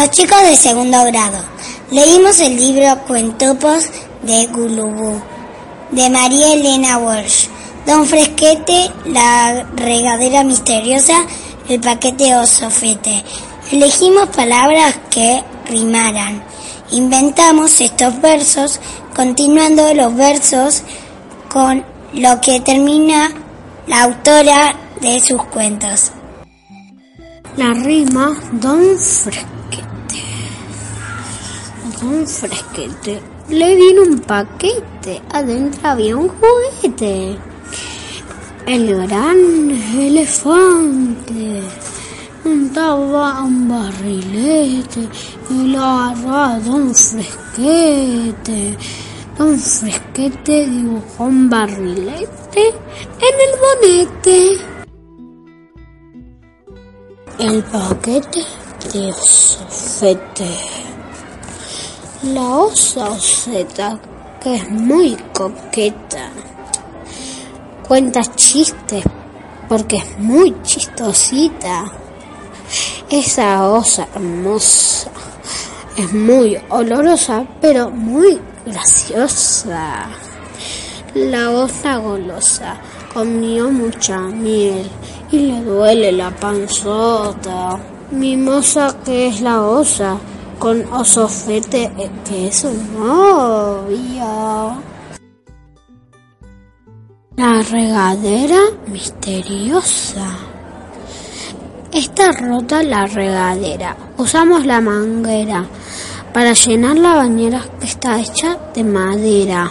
Los chicos de segundo grado. Leímos el libro Cuentopos de Gulubú de María Elena Walsh. Don Fresquete, la regadera misteriosa, el paquete osofete. Elegimos palabras que rimaran. Inventamos estos versos continuando los versos con lo que termina la autora de sus cuentos. La rima Don Fresquete. Don Fresquete le vino un paquete, adentro había un juguete. El gran elefante montaba un barrilete y lo agarraba Don Fresquete. Don Fresquete dibujó un barrilete en el bonete. El paquete de sofete. La osa oseta, que es muy coqueta, cuenta chistes porque es muy chistosita. Esa osa hermosa es muy olorosa, pero muy graciosa. La osa golosa comió mucha miel y le duele la panzota. Mimosa que es la osa, con osofete que es su novio. La regadera misteriosa. Está rota la regadera. Usamos la manguera para llenar la bañera que está hecha de madera.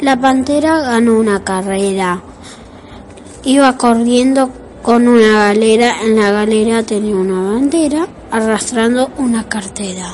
La pantera ganó una carrera. Iba corriendo con una galera. En la galera tenía una bandera arrastrando una cartera.